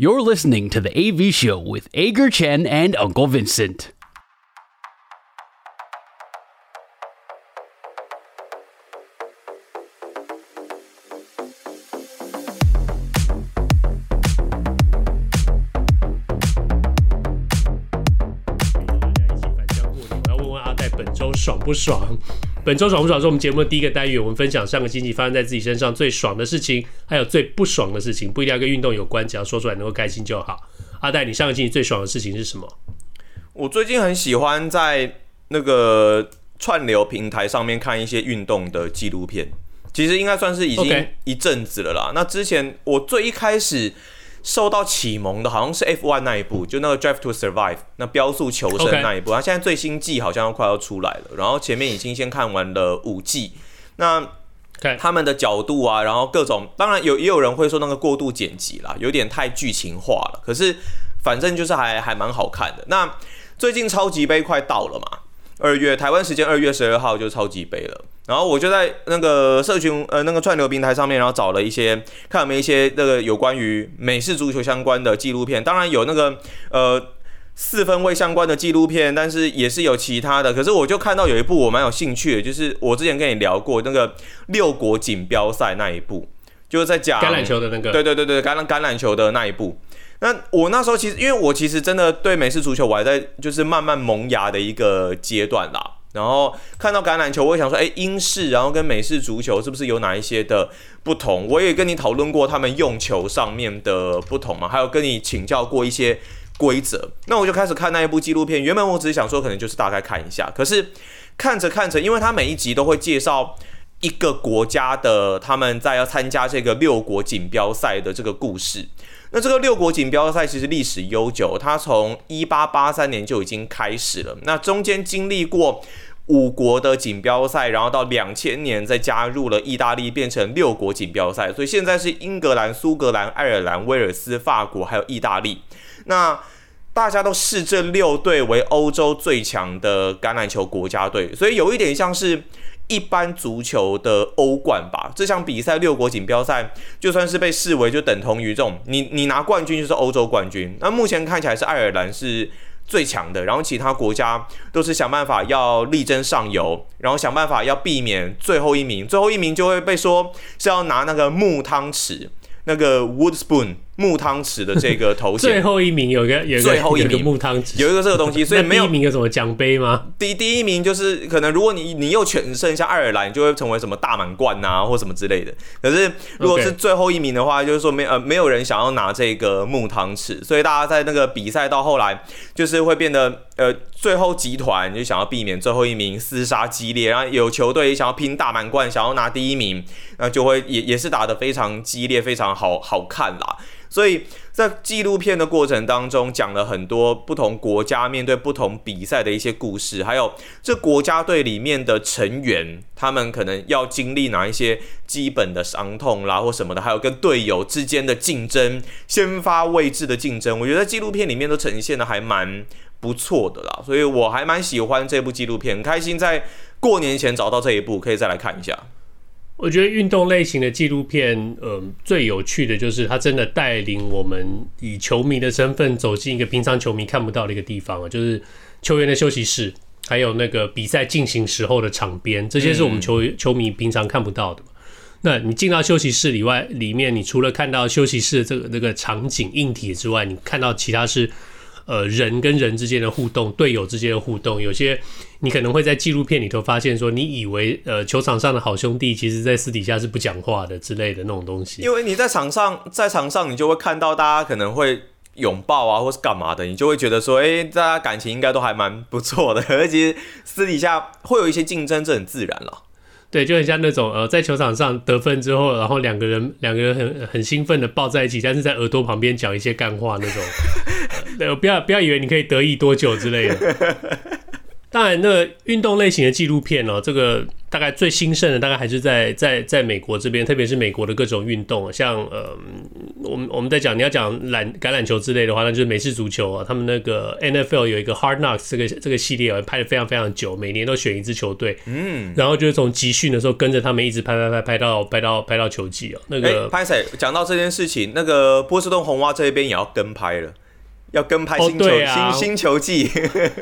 You're listening to the AV Show with Ager Chen and Uncle Vincent. 爽不爽？ 本周爽不爽是我们节目的第一个单元。我们分享上个星期发生在自己身上最爽的事情，还有最不爽的事情，不一定要跟运动有关，只要说出来能够开心就好。阿戴，你上个星期最爽的事情是什么？我最近很喜欢在那个串流平台上面看一些运动的纪录片，其实应该算是已经一阵子了啦。那之前我最一开始。受到启蒙的好像是 F1 那一部，就那个 Drive to Survive，那飙速求生那一部。他、okay. 现在最新季好像要快要出来了，然后前面已经先看完了五季。那他们的角度啊，然后各种，当然有也有人会说那个过度剪辑啦，有点太剧情化了。可是反正就是还还蛮好看的。那最近超级杯快到了嘛，二月台湾时间二月十二号就超级杯了。然后我就在那个社群呃那个串流平台上面，然后找了一些看有没有一些那个有关于美式足球相关的纪录片，当然有那个呃四分卫相关的纪录片，但是也是有其他的。可是我就看到有一部我蛮有兴趣的，就是我之前跟你聊过那个六国锦标赛那一部，就是在讲橄榄球的那个，对对对对橄榄橄榄球的那一部。那我那时候其实因为我其实真的对美式足球我还在就是慢慢萌芽的一个阶段啦。然后看到橄榄球，我也想说，哎，英式然后跟美式足球是不是有哪一些的不同？我也跟你讨论过他们用球上面的不同嘛，还有跟你请教过一些规则。那我就开始看那一部纪录片。原本我只是想说，可能就是大概看一下，可是看着看着，因为他每一集都会介绍一个国家的他们在要参加这个六国锦标赛的这个故事。那这个六国锦标赛其实历史悠久，它从一八八三年就已经开始了。那中间经历过五国的锦标赛，然后到两千年再加入了意大利，变成六国锦标赛。所以现在是英格兰、苏格兰、爱尔兰、威尔斯、法国还有意大利。那大家都视这六队为欧洲最强的橄榄球国家队，所以有一点像是。一般足球的欧冠吧，这项比赛六国锦标赛就算是被视为就等同于这种，你你拿冠军就是欧洲冠军。那目前看起来是爱尔兰是最强的，然后其他国家都是想办法要力争上游，然后想办法要避免最后一名，最后一名就会被说是要拿那个木汤匙，那个 wood spoon。木汤匙的这个头衔，最后一名有个有个最后一名。木汤匙，有一个这个东西，所以没有。第一名有什么奖杯吗？第第一名就是可能如果你你又全胜像爱尔兰，你就会成为什么大满贯啊或什么之类的。可是如果是最后一名的话，就是说没呃没有人想要拿这个木汤匙，所以大家在那个比赛到后来就是会变得呃最后集团就想要避免最后一名厮杀激烈，然后有球队想要拼大满贯，想要拿第一名，那就会也也是打得非常激烈，非常好好看啦。所以在纪录片的过程当中，讲了很多不同国家面对不同比赛的一些故事，还有这国家队里面的成员，他们可能要经历哪一些基本的伤痛啦，或什么的，还有跟队友之间的竞争，先发位置的竞争，我觉得纪录片里面都呈现的还蛮不错的啦，所以我还蛮喜欢这部纪录片，很开心在过年前找到这一部，可以再来看一下。我觉得运动类型的纪录片，呃，最有趣的就是它真的带领我们以球迷的身份走进一个平常球迷看不到的一个地方啊，就是球员的休息室，还有那个比赛进行时候的场边，这些是我们球球迷平常看不到的嘛。那你进到休息室里外，里面你除了看到休息室的这个那个场景硬体之外，你看到其他是。呃，人跟人之间的互动，队友之间的互动，有些你可能会在纪录片里头发现，说你以为呃球场上的好兄弟，其实在私底下是不讲话的之类的那种东西。因为你在场上，在场上你就会看到大家可能会拥抱啊，或是干嘛的，你就会觉得说，哎、欸，大家感情应该都还蛮不错的。而且私底下会有一些竞争，这很自然了。对，就很像那种呃，在球场上得分之后，然后两个人两个人很很兴奋的抱在一起，但是在耳朵旁边讲一些干话那种。对，不要不要以为你可以得意多久之类的。当然，那个运动类型的纪录片哦，这个大概最兴盛的大概还是在在在美国这边，特别是美国的各种运动，像呃我们我们在讲你要讲篮橄榄球之类的话，那就是美式足球啊。他们那个 NFL 有一个 Hard Knocks 这个这个系列啊，拍的非常非常久，每年都选一支球队，嗯，然后就是从集训的时候跟着他们一直拍拍拍拍到拍到拍到球季哦。那个拍谁讲到这件事情，那个波士顿红袜这一边也要跟拍了，要跟拍星球、哦啊、新星球季。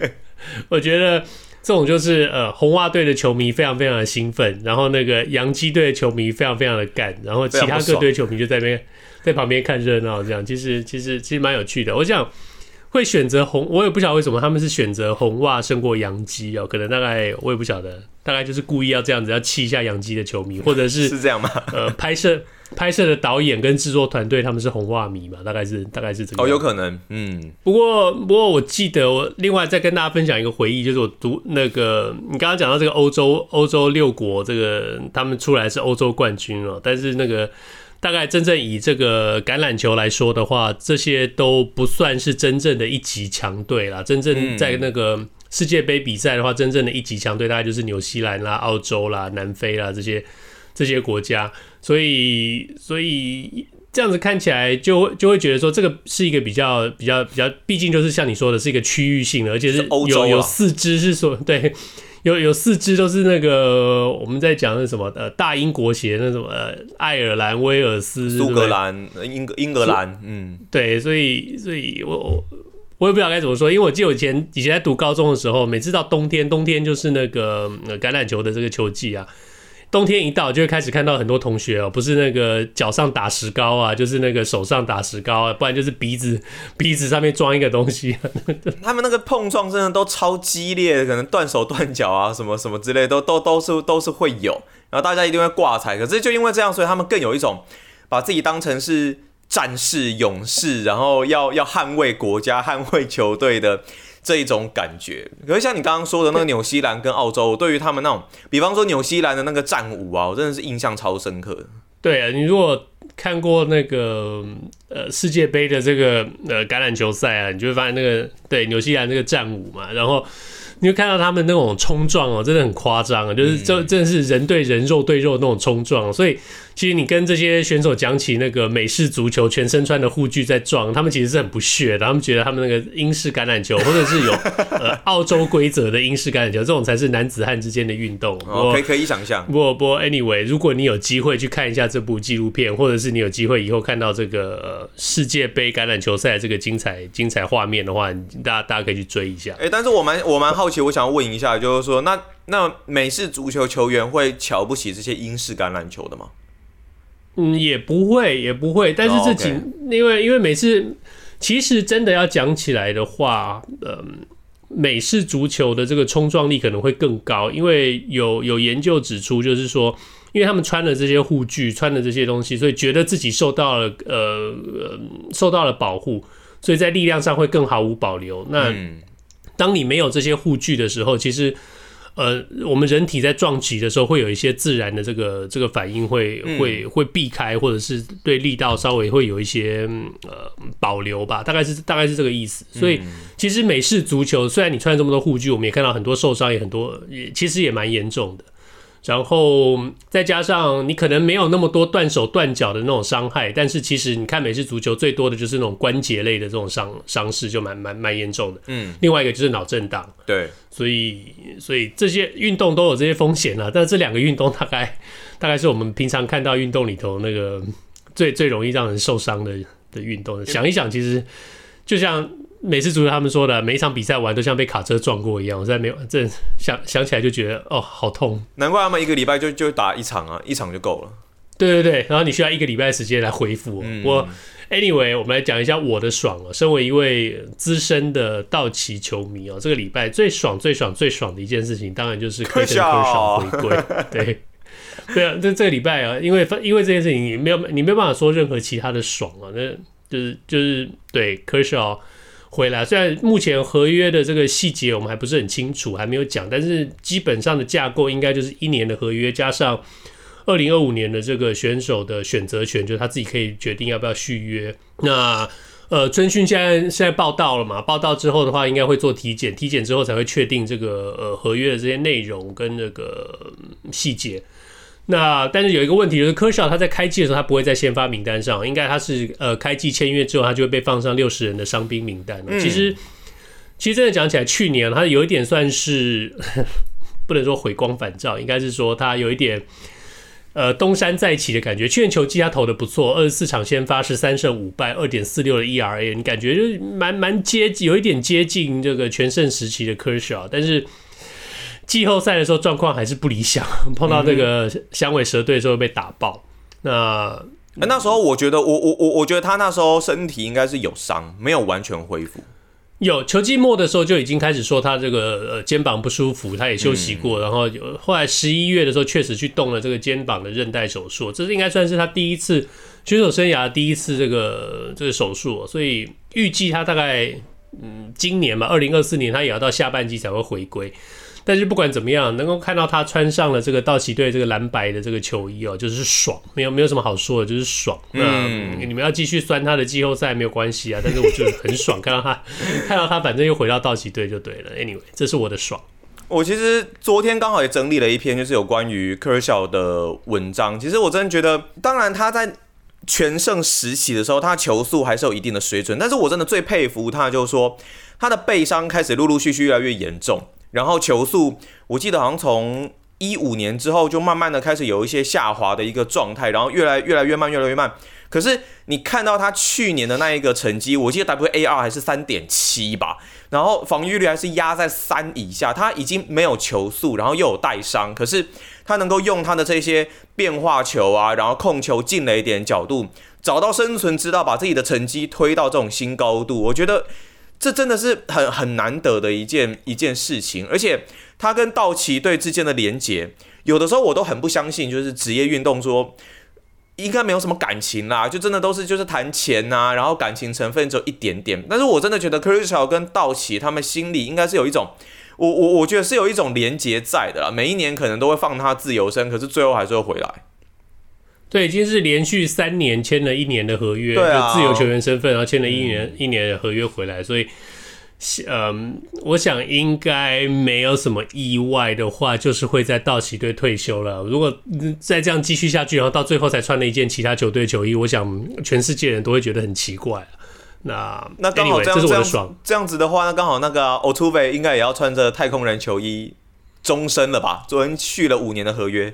我觉得。这种就是呃，红袜队的球迷非常非常的兴奋，然后那个洋基队的球迷非常非常的干，然后其他各队球迷就在那边 在旁边看热闹，这样其实其实其实蛮有趣的。我想会选择红，我也不晓得为什么他们是选择红袜胜过洋基哦，可能大概我也不晓得，大概就是故意要这样子要气一下洋基的球迷，或者是是这样吗？呃，拍摄。拍摄的导演跟制作团队他们是红袜迷嘛？大概是大概是这个哦，有可能，嗯。不过不过我记得我另外再跟大家分享一个回忆，就是我读那个你刚刚讲到这个欧洲欧洲六国这个他们出来是欧洲冠军哦，但是那个大概真正以这个橄榄球来说的话，这些都不算是真正的一级强队啦。真正在那个世界杯比赛的话，真正的一级强队大概就是纽西兰啦、澳洲啦、南非啦这些。这些国家，所以所以这样子看起来就会就会觉得说，这个是一个比较比较比较，毕竟就是像你说的，是一个区域性的，而且是有有四支是说对，有有四支都是那个我们在讲的什么呃大英国协那什么呃爱尔兰、威尔斯、苏格兰、英格英格兰，嗯，对，所以所以我我我也不知道该怎么说，因为我记得我以前以前在读高中的时候，每次到冬天，冬天就是那个橄榄球的这个球季啊。冬天一到，就会开始看到很多同学哦，不是那个脚上打石膏啊，就是那个手上打石膏啊，不然就是鼻子鼻子上面装一个东西。他们那个碰撞真的都超激烈的，可能断手断脚啊，什么什么之类，都都都是都是会有。然后大家一定会挂彩，可是就因为这样，所以他们更有一种把自己当成是战士、勇士，然后要要捍卫国家、捍卫球队的。这一种感觉，可是像你刚刚说的那个纽西兰跟澳洲，对于他们那种，比方说纽西兰的那个战舞啊，我真的是印象超深刻的。对啊，你如果看过那个呃世界杯的这个呃橄榄球赛啊，你就会发现那个对纽西兰那个战舞嘛，然后。你会看到他们那种冲撞哦，真的很夸张啊！就是这真的是人对人、肉对肉那种冲撞。所以其实你跟这些选手讲起那个美式足球，全身穿的护具在撞，他们其实是很不屑的。他们觉得他们那个英式橄榄球，或者是有 呃澳洲规则的英式橄榄球，这种才是男子汉之间的运动。哦，可以可以想象。不过不过，anyway，如果你有机会去看一下这部纪录片，或者是你有机会以后看到这个呃世界杯橄榄球赛这个精彩精彩画面的话，大家大家可以去追一下。哎，但是我蛮我蛮好。我想问一下，就是说，那那美式足球球员会瞧不起这些英式橄榄球的吗？嗯，也不会，也不会。但是这几，oh. 因为因为每次，其实真的要讲起来的话，嗯，美式足球的这个冲撞力可能会更高，因为有有研究指出，就是说，因为他们穿了这些护具，穿了这些东西，所以觉得自己受到了呃呃受到了保护，所以在力量上会更毫无保留。那、嗯当你没有这些护具的时候，其实，呃，我们人体在撞击的时候，会有一些自然的这个这个反应会，会会会避开，或者是对力道稍微会有一些呃保留吧，大概是大概是这个意思。所以，其实美式足球虽然你穿了这么多护具，我们也看到很多受伤，也很多，也其实也蛮严重的。然后再加上你可能没有那么多断手断脚的那种伤害，但是其实你看美式足球最多的就是那种关节类的这种伤伤势，就蛮蛮蛮严重的。嗯，另外一个就是脑震荡。对，所以所以这些运动都有这些风险啊。但是这两个运动大概 大概是我们平常看到运动里头那个最最容易让人受伤的的运动。想一想，其实就像。美式足球他们说的，每一场比赛完都像被卡车撞过一样。我现在没有，这想想起来就觉得哦，好痛。难怪他们一个礼拜就就打一场啊，一场就够了。对对对，然后你需要一个礼拜时间来恢复。嗯、我 anyway，我们来讲一下我的爽哦。身为一位资深的道奇球迷哦，这个礼拜最爽、最爽、最爽的一件事情，当然就是克莱顿柯绍回归。对对啊，这这个礼拜啊，因为因为这件事情，你没有你没有办法说任何其他的爽啊，那就是就是对柯绍。回来，虽然目前合约的这个细节我们还不是很清楚，还没有讲，但是基本上的架构应该就是一年的合约加上二零二五年的这个选手的选择权，就是他自己可以决定要不要续约。那呃，春训现在现在报到了嘛？报到之后的话，应该会做体检，体检之后才会确定这个呃合约的这些内容跟那个细节。那但是有一个问题就是，科绍他在开季的时候他不会在先发名单上，应该他是呃开季签约之后他就会被放上六十人的伤兵名单。嗯、其实其实真的讲起来，去年他有一点算是不能说回光返照，应该是说他有一点呃东山再起的感觉。去年球季他投的不错，二十四场先发是三胜五败，二点四六的 ERA，你感觉就是蛮蛮接近，有一点接近这个全盛时期的科绍，但是。季后赛的时候状况还是不理想，碰到这个响尾蛇队的时候被打爆。那那时候我觉得我我我我觉得他那时候身体应该是有伤，没有完全恢复。有球季末的时候就已经开始说他这个呃肩膀不舒服，他也休息过，然后有后来十一月的时候确实去动了这个肩膀的韧带手术，这是应该算是他第一次选手生涯第一次这个这个手术，所以预计他大概嗯今年吧，二零二四年他也要到下半季才会回归。但是不管怎么样，能够看到他穿上了这个道奇队这个蓝白的这个球衣哦，就是爽，没有没有什么好说的，就是爽。嗯，你们要继续酸他的季后赛没有关系啊，但是我就很爽，看到他看到他，反正又回到道奇队就对了。Anyway，这是我的爽。我其实昨天刚好也整理了一篇，就是有关于科绍的文章。其实我真的觉得，当然他在全盛时期的时候，他球速还是有一定的水准。但是我真的最佩服他，就是说他的背伤开始陆陆续续越来越严重。然后球速，我记得好像从一五年之后就慢慢的开始有一些下滑的一个状态，然后越来越来越慢，越来越慢。可是你看到他去年的那一个成绩，我记得 WAR 还是三点七吧，然后防御率还是压在三以下，他已经没有球速，然后又有带伤，可是他能够用他的这些变化球啊，然后控球进了一点角度，找到生存之道，把自己的成绩推到这种新高度，我觉得。这真的是很很难得的一件一件事情，而且他跟道奇队之间的连结，有的时候我都很不相信，就是职业运动说应该没有什么感情啦，就真的都是就是谈钱呐，然后感情成分只有一点点。但是我真的觉得科绍跟道奇他们心里应该是有一种，我我我觉得是有一种连结在的啦，每一年可能都会放他自由身，可是最后还是会回来。对，已经是连续三年签了一年的合约，啊、就自由球员身份，然后签了一年、嗯、一年的合约回来，所以，嗯，我想应该没有什么意外的话，就是会在道奇队退休了。如果再这样继续下去，然后到最后才穿了一件其他球队球衣，我想全世界人都会觉得很奇怪。那那刚好这样，我的爽。这样子的话，那刚好那个 Altuve 应该也要穿着太空人球衣终身了吧？昨天续了五年的合约。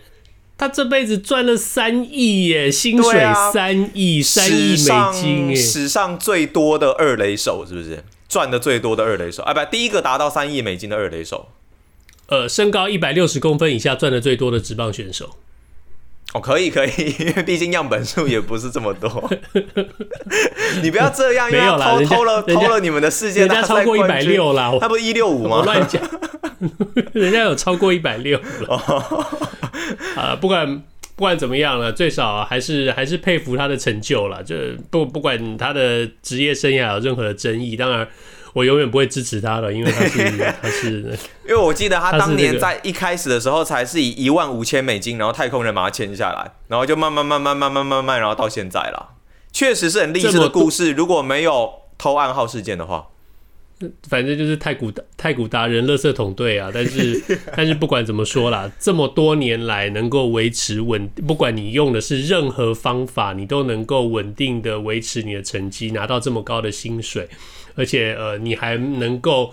他这辈子赚了三亿耶，薪水三亿，三亿美金耶，史上最多的二雷手是不是？赚的最多的二雷手，啊不，第一个达到三亿美金的二雷手。呃，身高一百六十公分以下赚的最多的职棒选手。哦，可以可以，因为毕竟样本数也不是这么多。你不要这样，没有啦，偷了偷了你们的世界大家超过一百六啦，他不是一六五吗？我乱讲，人家有超过一百六。啊，不管不管怎么样了，最少还是还是佩服他的成就了。就不不管他的职业生涯有任何的争议，当然我永远不会支持他了，因为他是 他是，因为我记得他当年在一开始的时候才是以一万五千美金，然后太空人把他签下来，然后就慢慢慢慢慢慢慢慢，然后到现在了，确实是很励志的故事。如果没有偷暗号事件的话。反正就是太古太古达人垃圾桶队啊！但是 但是不管怎么说啦，这么多年来能够维持稳，不管你用的是任何方法，你都能够稳定的维持你的成绩，拿到这么高的薪水，而且呃，你还能够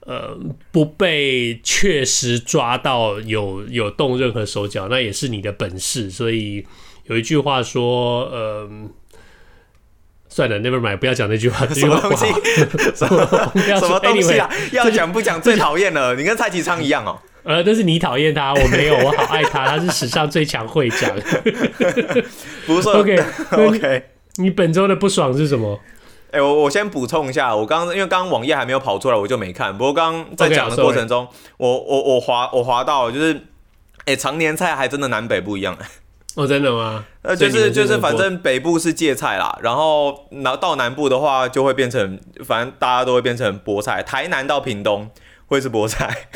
呃不被确实抓到有有动任何手脚，那也是你的本事。所以有一句话说，呃。算了，Never mind，不要讲那句话。什么东西？什么什么东西啊？要讲不讲最讨厌了？你跟蔡其昌一样哦。呃，但是你讨厌他，我没有，我好爱他，他是史上最强会长。不是说 OK OK，你本周的不爽是什么？哎、欸，我我先补充一下，我刚因为刚刚网页还没有跑出来，我就没看。不过刚刚在讲的过程中，okay, 我我我滑我滑到就是，哎、欸，长年菜还真的南北不一样。哦，真的吗？呃，就是就是，反正北部是芥菜啦，然后然后到南部的话就会变成，反正大家都会变成菠菜。台南到屏东会是菠菜。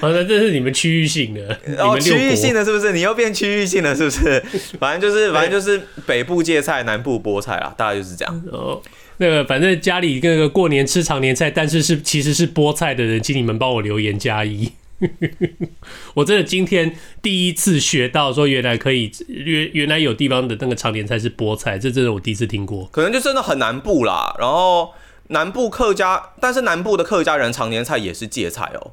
好、哦，那这是你们区域性的，哦，区域性的是不是？你又变区域性的是不是？反正就是反正就是北部芥菜，南部菠菜啦，大概就是这样。哦，那个反正家里那个过年吃常年菜，但是是其实是菠菜的人，请你们帮我留言加一。我真的今天第一次学到说，原来可以原原来有地方的那个常年菜是菠菜，这真的我第一次听过。可能就真的很南部啦。然后南部客家，但是南部的客家人常年菜也是芥菜哦。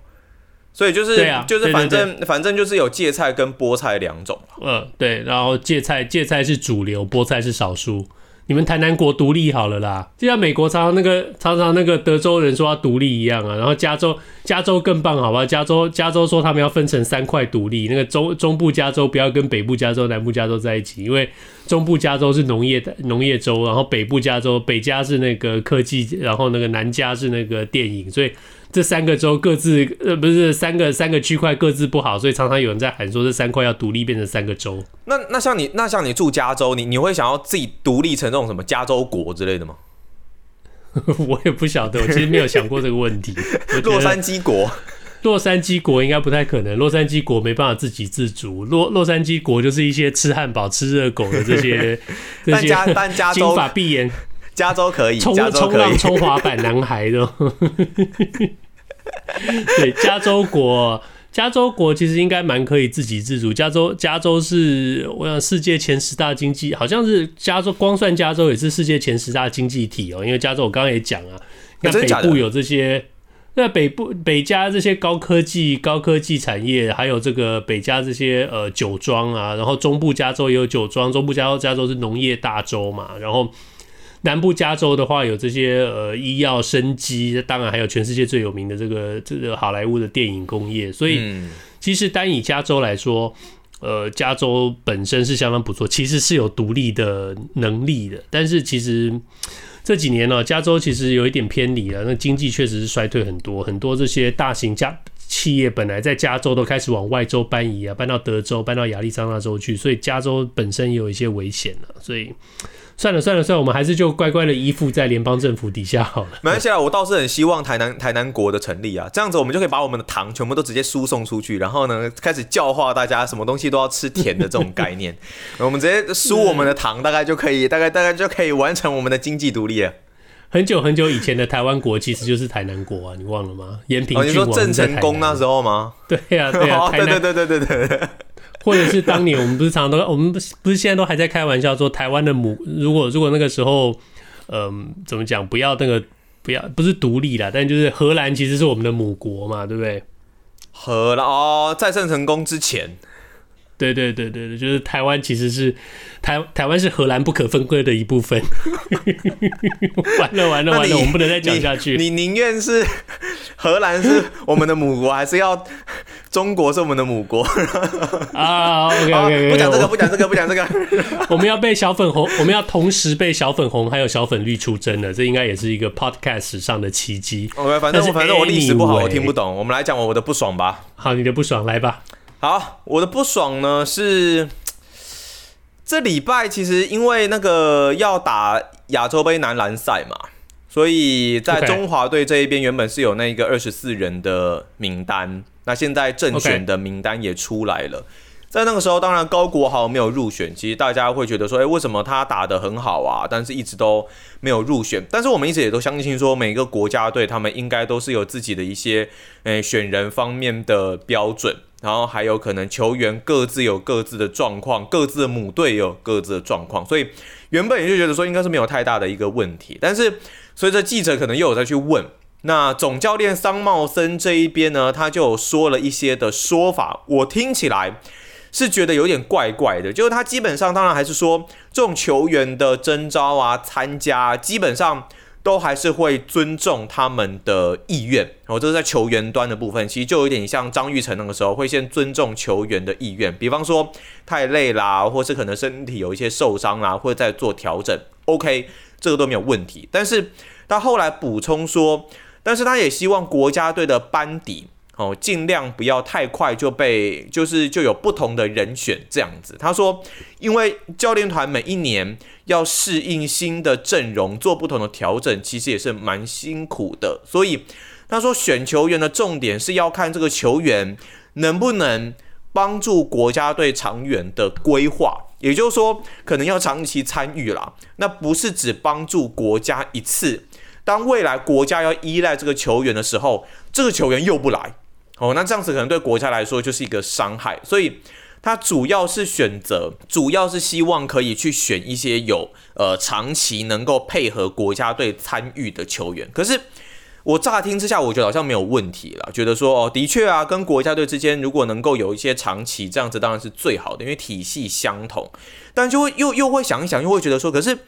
所以就是、啊、就是反正反正就是有芥菜跟菠菜两种。嗯，对。然后芥菜芥菜是主流，菠菜是少数。你们台南国独立好了啦，就像美国常常那个常常那个德州人说要独立一样啊，然后加州加州更棒，好吧？加州加州说他们要分成三块独立，那个中中部加州不要跟北部加州、南部加州在一起，因为中部加州是农业的农业州，然后北部加州北加是那个科技，然后那个南加是那个电影，所以。这三个州各自呃不是三个三个区块各自不好，所以常常有人在喊说这三块要独立变成三个州。那那像你那像你住加州，你你会想要自己独立成这种什么加州国之类的吗？我也不晓得，我其实没有想过这个问题。洛杉矶国，洛杉矶国应该不太可能。洛杉矶国没办法自给自足。洛洛杉矶国就是一些吃汉堡、吃热狗的这些 这些但加州金发碧眼。加州可以，冲冲浪、冲滑板男孩的。对，加州国，加州国其实应该蛮可以自给自足。加州，加州是我想世界前十大经济，好像是加州，光算加州也是世界前十大经济体哦。因为加州我刚刚也讲啊，那北部有这些，那北部北加这些高科技、高科技产业，还有这个北加这些呃酒庄啊，然后中部加州也有酒庄，中部加州加州是农业大州嘛，然后。南部加州的话，有这些呃医药生机，当然还有全世界最有名的这个这个好莱坞的电影工业。所以，其实单以加州来说，呃，加州本身是相当不错，其实是有独立的能力的。但是，其实这几年呢，加州其实有一点偏离了，那经济确实是衰退很多，很多这些大型加企业本来在加州都开始往外州搬移啊，搬到德州，搬到亚利桑那州去，所以加州本身也有一些危险了，所以。算了算了算了，我们还是就乖乖的依附在联邦政府底下好了。没关系啊，我倒是很希望台南台南国的成立啊，这样子我们就可以把我们的糖全部都直接输送出去，然后呢，开始教化大家什么东西都要吃甜的这种概念。我们直接输我们的糖，大概就可以，大概大概就可以完成我们的经济独立了。很久很久以前的台湾国其实就是台南国啊，你忘了吗？延平郡王、哦、你说郑成功那时候吗？对呀、啊、对呀、对对对对对对。或者是当年我们不是常常都，我们不是不是现在都还在开玩笑说台湾的母，如果如果那个时候，嗯、怎么讲？不要那个不要不是独立啦，但就是荷兰其实是我们的母国嘛，对不对？荷兰哦，在郑成功之前。对对对对对，就是台湾其实是台台湾是荷兰不可分割的一部分。完了完了完了，我们不能再讲下去。你宁愿是荷兰是我们的母国，还是要中国是我们的母国？啊，OK OK，不讲这个，不讲这个，不讲这个。我们要被小粉红，我们要同时被小粉红还有小粉绿出征了，这应该也是一个 Podcast 史上的奇迹。OK，反正我反正我历史不好，我听不懂。我们来讲我的不爽吧。好，你的不爽来吧。好，我的不爽呢是这礼拜其实因为那个要打亚洲杯男篮赛嘛，所以在中华队这一边原本是有那个二十四人的名单，那现在正选的名单也出来了。在那个时候，当然高国豪没有入选，其实大家会觉得说，诶，为什么他打得很好啊？但是一直都没有入选。但是我们一直也都相信说，每个国家队他们应该都是有自己的一些诶选人方面的标准。然后还有可能球员各自有各自的状况，各自的母队有各自的状况，所以原本也就觉得说应该是没有太大的一个问题。但是随着记者可能又有再去问，那总教练桑茂森这一边呢，他就说了一些的说法，我听起来是觉得有点怪怪的。就是他基本上当然还是说这种球员的征召啊、参加，基本上。都还是会尊重他们的意愿，然后这是在球员端的部分，其实就有点像张玉成那个时候会先尊重球员的意愿，比方说太累啦，或是可能身体有一些受伤啦，或者在做调整，OK，这个都没有问题。但是他后来补充说，但是他也希望国家队的班底。哦，尽量不要太快就被，就是就有不同的人选这样子。他说，因为教练团每一年要适应新的阵容，做不同的调整，其实也是蛮辛苦的。所以他说，选球员的重点是要看这个球员能不能帮助国家队长远的规划，也就是说，可能要长期参与啦。那不是只帮助国家一次，当未来国家要依赖这个球员的时候，这个球员又不来。哦，那这样子可能对国家来说就是一个伤害，所以他主要是选择，主要是希望可以去选一些有呃长期能够配合国家队参与的球员。可是我乍听之下，我觉得好像没有问题了，觉得说哦，的确啊，跟国家队之间如果能够有一些长期这样子，当然是最好的，因为体系相同。但就会又又会想一想，又会觉得说，可是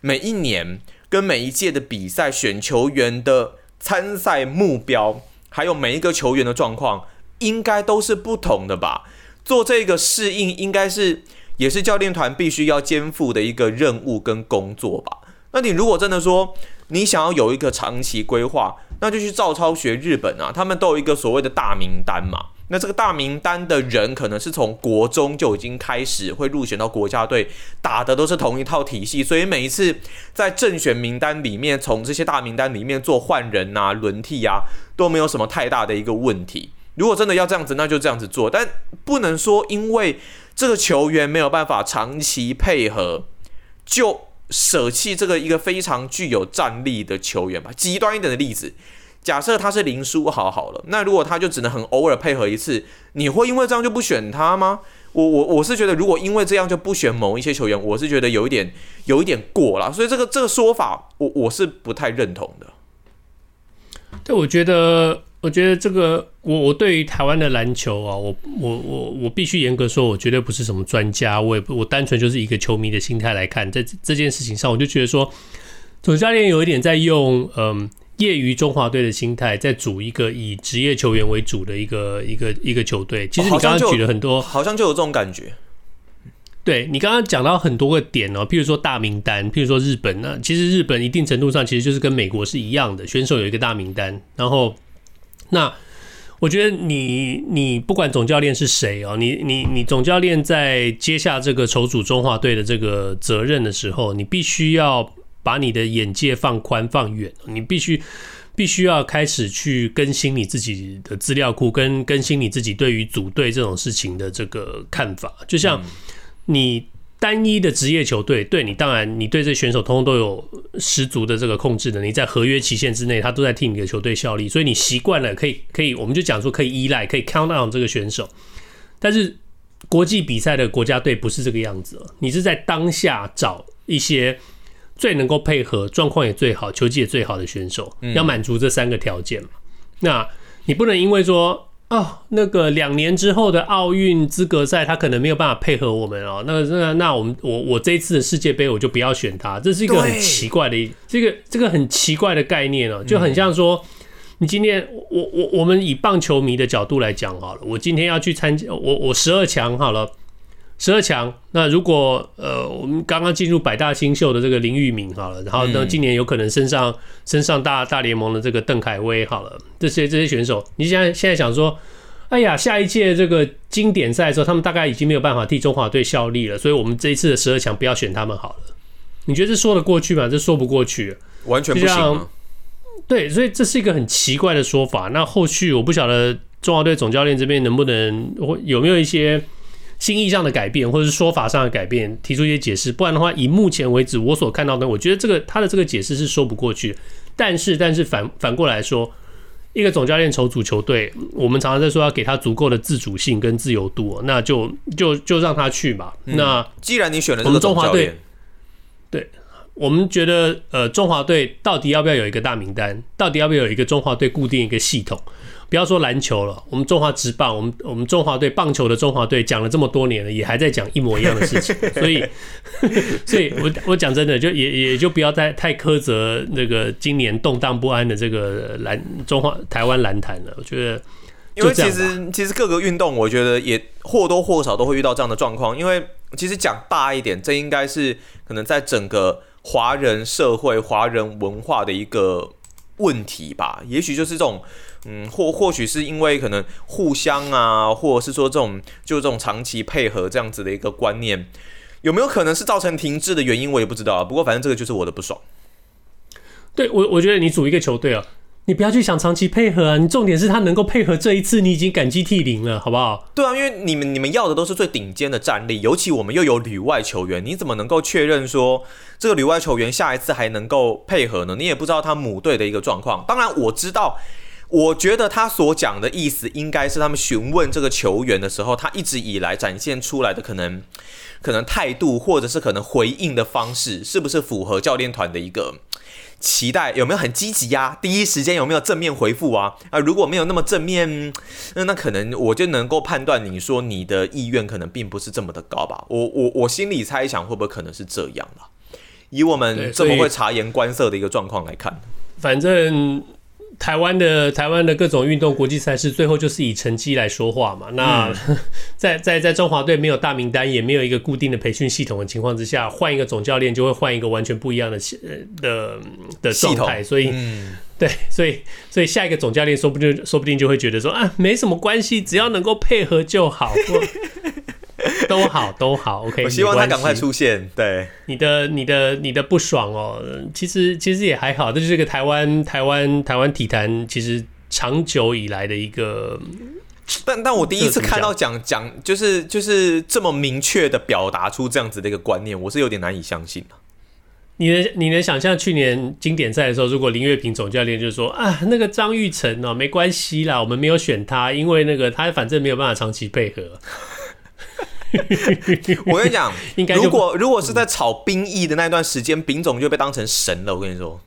每一年跟每一届的比赛选球员的参赛目标。还有每一个球员的状况，应该都是不同的吧？做这个适应，应该是也是教练团必须要肩负的一个任务跟工作吧？那你如果真的说你想要有一个长期规划，那就去照抄学日本啊，他们都有一个所谓的大名单嘛。那这个大名单的人，可能是从国中就已经开始会入选到国家队，打的都是同一套体系，所以每一次在正选名单里面，从这些大名单里面做换人啊、轮替啊，都没有什么太大的一个问题。如果真的要这样子，那就这样子做，但不能说因为这个球员没有办法长期配合，就舍弃这个一个非常具有战力的球员吧。极端一点的例子。假设他是林书豪好了，那如果他就只能很偶尔配合一次，你会因为这样就不选他吗？我我我是觉得，如果因为这样就不选某一些球员，我是觉得有一点有一点过了，所以这个这个说法，我我是不太认同的。对，我觉得，我觉得这个，我我对于台湾的篮球啊，我我我我必须严格说，我绝对不是什么专家，我也我单纯就是一个球迷的心态来看，在这件事情上，我就觉得说，总教练有一点在用，嗯。业余中华队的心态，在组一个以职业球员为主的一个一个一个球队。其实你刚刚举了很多，好像就有这种感觉。对，你刚刚讲到很多个点哦，譬如说大名单，譬如说日本呢，其实日本一定程度上其实就是跟美国是一样的，选手有一个大名单。然后，那我觉得你你不管总教练是谁哦，你你你总教练在接下这个筹组中华队的这个责任的时候，你必须要。把你的眼界放宽放远，你必须必须要开始去更新你自己的资料库，跟更新你自己对于组队这种事情的这个看法。就像你单一的职业球队，对你当然你对这选手通通都有十足的这个控制能力在合约期限之内，他都在替你的球队效力，所以你习惯了可以可以，我们就讲说可以依赖，可以 count on 这个选手。但是国际比赛的国家队不是这个样子，你是在当下找一些。最能够配合状况也最好，球技也最好的选手，要满足这三个条件嘛？那你不能因为说哦，那个两年之后的奥运资格赛他可能没有办法配合我们哦，那那那我们我我这一次的世界杯我就不要选他，这是一个很奇怪的这个这个很奇怪的概念哦，就很像说你今天我我我们以棒球迷的角度来讲好了，我今天要去参加我我十二强好了。十二强，那如果呃，我们刚刚进入百大新秀的这个林玉敏好了，然后呢，今年有可能升上升上大大联盟的这个邓凯威好了，这些这些选手，你现在现在想说，哎呀，下一届这个经典赛的时候，他们大概已经没有办法替中华队效力了，所以我们这一次的十二强不要选他们好了。你觉得这说得过去吗？这说不过去，完全不行。对，所以这是一个很奇怪的说法。那后续我不晓得中华队总教练这边能不能，有没有一些。心意上的改变，或者是说法上的改变，提出一些解释，不然的话，以目前为止我所看到的，我觉得这个他的这个解释是说不过去。但是，但是反反过来说，一个总教练筹组球队，我们常常在说要给他足够的自主性跟自由度，那就就就让他去吧。嗯、那既然你选了这个中华队，对，我们觉得呃，中华队到底要不要有一个大名单？到底要不要有一个中华队固定一个系统？不要说篮球了，我们中华职棒，我们我们中华队棒球的中华队讲了这么多年了，也还在讲一模一样的事情，所以，所以我我讲真的，就也也就不要再太苛责那个今年动荡不安的这个篮中华台湾篮坛了。我觉得，因为其实其实各个运动，我觉得也或多或少都会遇到这样的状况。因为其实讲大一点，这应该是可能在整个华人社会、华人文化的一个问题吧。也许就是这种。嗯，或或许是因为可能互相啊，或者是说这种就这种长期配合这样子的一个观念，有没有可能是造成停滞的原因？我也不知道啊。不过反正这个就是我的不爽。对我，我觉得你组一个球队啊，你不要去想长期配合啊，你重点是他能够配合这一次，你已经感激涕零了，好不好？对啊，因为你们你们要的都是最顶尖的战力，尤其我们又有旅外球员，你怎么能够确认说这个旅外球员下一次还能够配合呢？你也不知道他母队的一个状况。当然我知道。我觉得他所讲的意思，应该是他们询问这个球员的时候，他一直以来展现出来的可能，可能态度或者是可能回应的方式，是不是符合教练团的一个期待？有没有很积极呀？第一时间有没有正面回复啊？啊，如果没有那么正面，那那可能我就能够判断你说你的意愿可能并不是这么的高吧？我我我心里猜想会不会可能是这样的？以我们这么会察言观色的一个状况来看，反正。台湾的台湾的各种运动国际赛事，最后就是以成绩来说话嘛。那 在在在中华队没有大名单，也没有一个固定的培训系统的情况之下，换一个总教练就会换一个完全不一样的的的状态。所以，对，所以所以下一个总教练说不定说不定就会觉得说啊，没什么关系，只要能够配合就好。都好，都好，OK。我希望他赶快出现。对，你的、你的、你的不爽哦，其实其实也还好，这就是个台湾、台湾、台湾体坛其实长久以来的一个。但但我第一次看到讲讲，就是就是这么明确的表达出这样子的一个观念，我是有点难以相信。你能你能想象去年经典赛的时候，如果林月平总教练就说啊，那个张玉成哦，没关系啦，我们没有选他，因为那个他反正没有办法长期配合。我跟你讲，应该如果如果是在炒兵役的那段时间，丙总就被当成神了。我跟你说，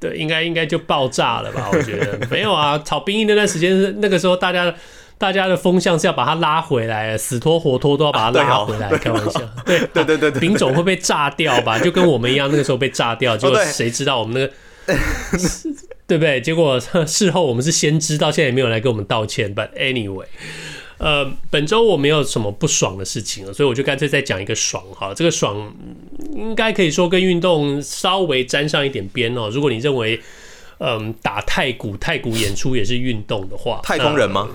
对，应该应该就爆炸了吧？我觉得没有啊，炒兵役那段时间是那个时候，大家大家的风向是要把他拉回来，死拖活拖都要把他拉回来。开玩笑，对对对对，丙总会被炸掉吧？就跟我们一样，那个时候被炸掉，结果谁知道我们那个对不对？结果事后我们是先知道，现在也没有来跟我们道歉。But anyway。呃，本周我没有什么不爽的事情了，所以我就干脆再讲一个爽哈。这个爽应该可以说跟运动稍微沾上一点边哦。如果你认为，嗯，打太鼓、太鼓演出也是运动的话，太空人吗？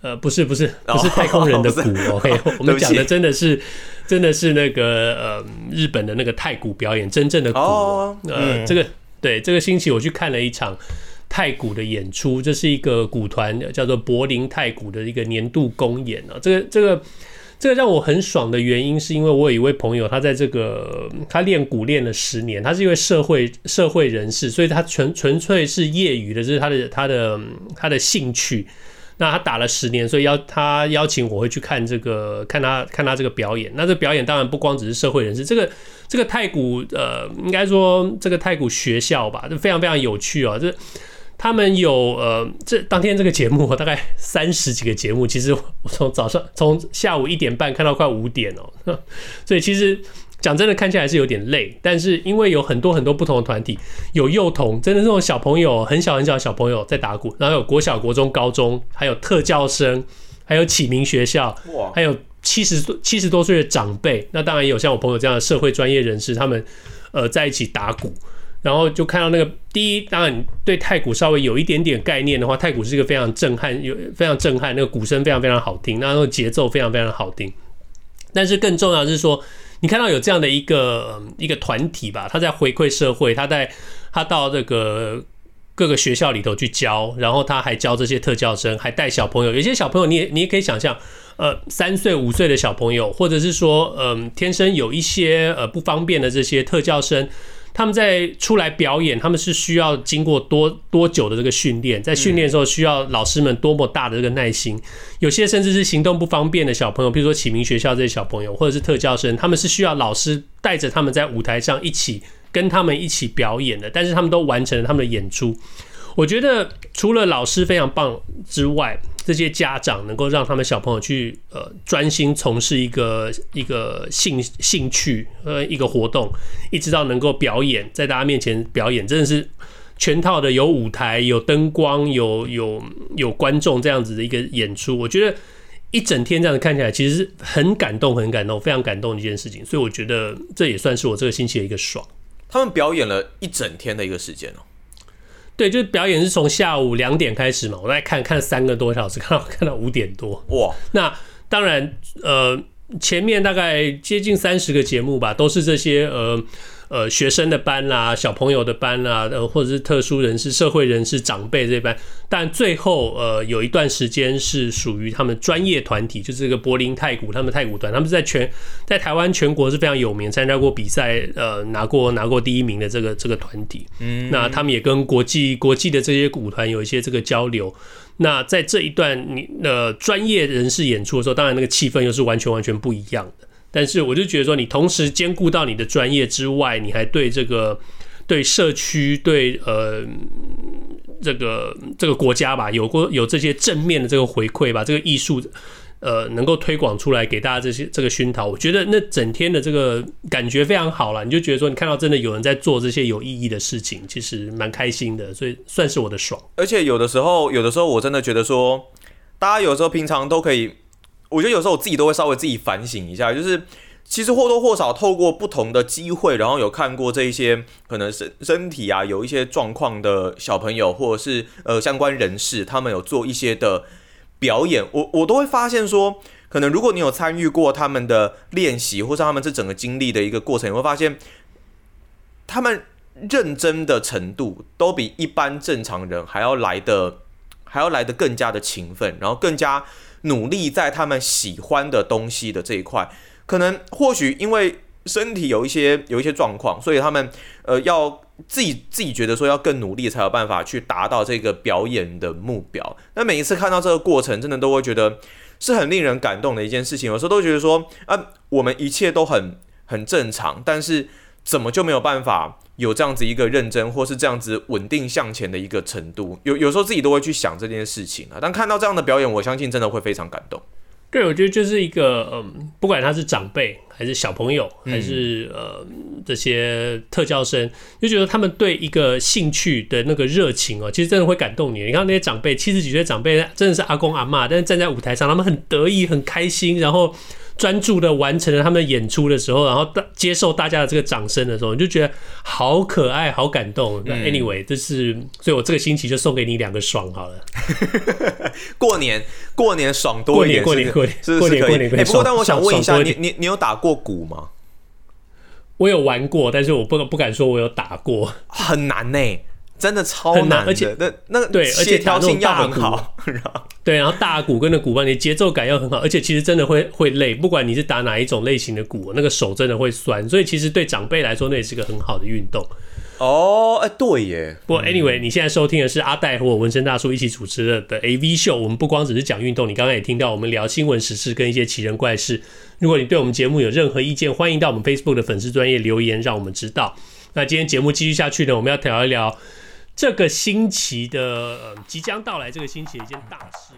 呃，不是，不是，不是太空人的 鼓。哦、OK，我们讲的真的是，真的是那个呃，日本的那个太鼓表演，真正的鼓。哦、呃，嗯、这个对，这个星期我去看了一场。太鼓的演出，这是一个鼓团叫做柏林太鼓的一个年度公演啊。这个这个这个让我很爽的原因，是因为我有一位朋友，他在这个他练鼓练了十年，他是一位社会社会人士，所以他纯纯粹是业余的，这是他的他的他的兴趣。那他打了十年，所以邀他邀请我会去看这个看他看他这个表演。那这表演当然不光只是社会人士，这个这个太鼓呃，应该说这个太鼓学校吧，就非常非常有趣啊，这。他们有呃，这当天这个节目大概三十几个节目，其实我从早上 从下午一点半看到快五点哦，所以其实讲真的看起来是有点累，但是因为有很多很多不同的团体，有幼童，真的那种小朋友很小很小的小朋友在打鼓，然后有国小、国中、高中，还有特教生，还有启明学校，还有七十多七十多岁的长辈，那当然也有像我朋友这样的社会专业人士，他们呃在一起打鼓。然后就看到那个第一，当然你对太鼓稍微有一点点概念的话，太鼓是一个非常震撼，有非常震撼，那个鼓声非常非常好听，那个节奏非常非常好听。但是更重要的是说，你看到有这样的一个一个团体吧，他在回馈社会，他在他到这个各个学校里头去教，然后他还教这些特教生，还带小朋友。有些小朋友你也你也可以想象，呃，三岁五岁的小朋友，或者是说，嗯、天生有一些呃不方便的这些特教生。他们在出来表演，他们是需要经过多多久的这个训练？在训练的时候，需要老师们多么大的这个耐心？有些甚至是行动不方便的小朋友，比如说启明学校这些小朋友，或者是特教生，他们是需要老师带着他们在舞台上一起跟他们一起表演的。但是他们都完成了他们的演出。我觉得除了老师非常棒之外，这些家长能够让他们小朋友去呃专心从事一个一个兴兴趣呃一个活动，一直到能够表演，在大家面前表演，真的是全套的，有舞台、有灯光、有有有观众这样子的一个演出。我觉得一整天这样子看起来，其实是很感动、很感动、非常感动的一件事情。所以我觉得这也算是我这个星期的一个爽。他们表演了一整天的一个时间哦。对，就是表演是从下午两点开始嘛，我在看看三个多小时，看到看到五点多。哇，那当然，呃，前面大概接近三十个节目吧，都是这些呃呃学生的班啦、小朋友的班啦，呃或者是特殊人士、社会人士、长辈这班，但最后呃有一段时间是属于他们专业团体，就是这个柏林太鼓，他们太鼓团，他们在全在台湾全国是非常有名，参加过比赛，呃拿过拿过第一名的这个这个团体。嗯，那他们也跟国际国际的这些鼓团有一些这个交流。那在这一段你呃专业人士演出的时候，当然那个气氛又是完全完全不一样的。但是我就觉得说，你同时兼顾到你的专业之外，你还对这个对社区对呃这个这个国家吧，有过有这些正面的这个回馈吧，这个艺术。呃，能够推广出来给大家这些这个熏陶，我觉得那整天的这个感觉非常好了。你就觉得说，你看到真的有人在做这些有意义的事情，其实蛮开心的，所以算是我的爽。而且有的时候，有的时候我真的觉得说，大家有时候平常都可以，我觉得有时候我自己都会稍微自己反省一下，就是其实或多或少透过不同的机会，然后有看过这一些可能身身体啊有一些状况的小朋友，或者是呃相关人士，他们有做一些的。表演，我我都会发现说，可能如果你有参与过他们的练习，或是他们这整个经历的一个过程，你会发现，他们认真的程度都比一般正常人还要来的，还要来的更加的勤奋，然后更加努力在他们喜欢的东西的这一块，可能或许因为身体有一些有一些状况，所以他们呃要。自己自己觉得说要更努力才有办法去达到这个表演的目标。那每一次看到这个过程，真的都会觉得是很令人感动的一件事情。有时候都觉得说，啊，我们一切都很很正常，但是怎么就没有办法有这样子一个认真，或是这样子稳定向前的一个程度？有有时候自己都会去想这件事情啊。但看到这样的表演，我相信真的会非常感动。对，我觉得就是一个嗯，不管他是长辈还是小朋友，还是呃这些特教生，就觉得他们对一个兴趣的那个热情哦，其实真的会感动你。你看那些长辈，七十几岁长辈真的是阿公阿嬷，但是站在舞台上，他们很得意、很开心，然后。专注的完成了他们演出的时候，然后大接受大家的这个掌声的时候，你就觉得好可爱、好感动。那 anyway，这是所以我这个星期就送给你两个爽好了。过年过年爽多一点，过年过年过年过年。哎，不过但我想问一下，你你你有打过鼓吗？我有玩过，但是我不不敢说我有打过，很难呢。真的超难，而且那那个对，而且调性要很好，对，然后大鼓跟那鼓棒，你节奏感要很好，而且其实真的会会累，不管你是打哪一种类型的鼓，那个手真的会酸，所以其实对长辈来说，那也是个很好的运动。哦，哎，对耶。不过 anyway，你现在收听的是阿戴和我纹身大叔一起主持的的 AV 秀，我们不光只是讲运动，你刚刚也听到我们聊新闻时事跟一些奇人怪事。如果你对我们节目有任何意见，欢迎到我们 Facebook 的粉丝专业留言，让我们知道。那今天节目继续下去呢，我们要聊一聊。这个星期的，呃，即将到来，这个星期的一件大事。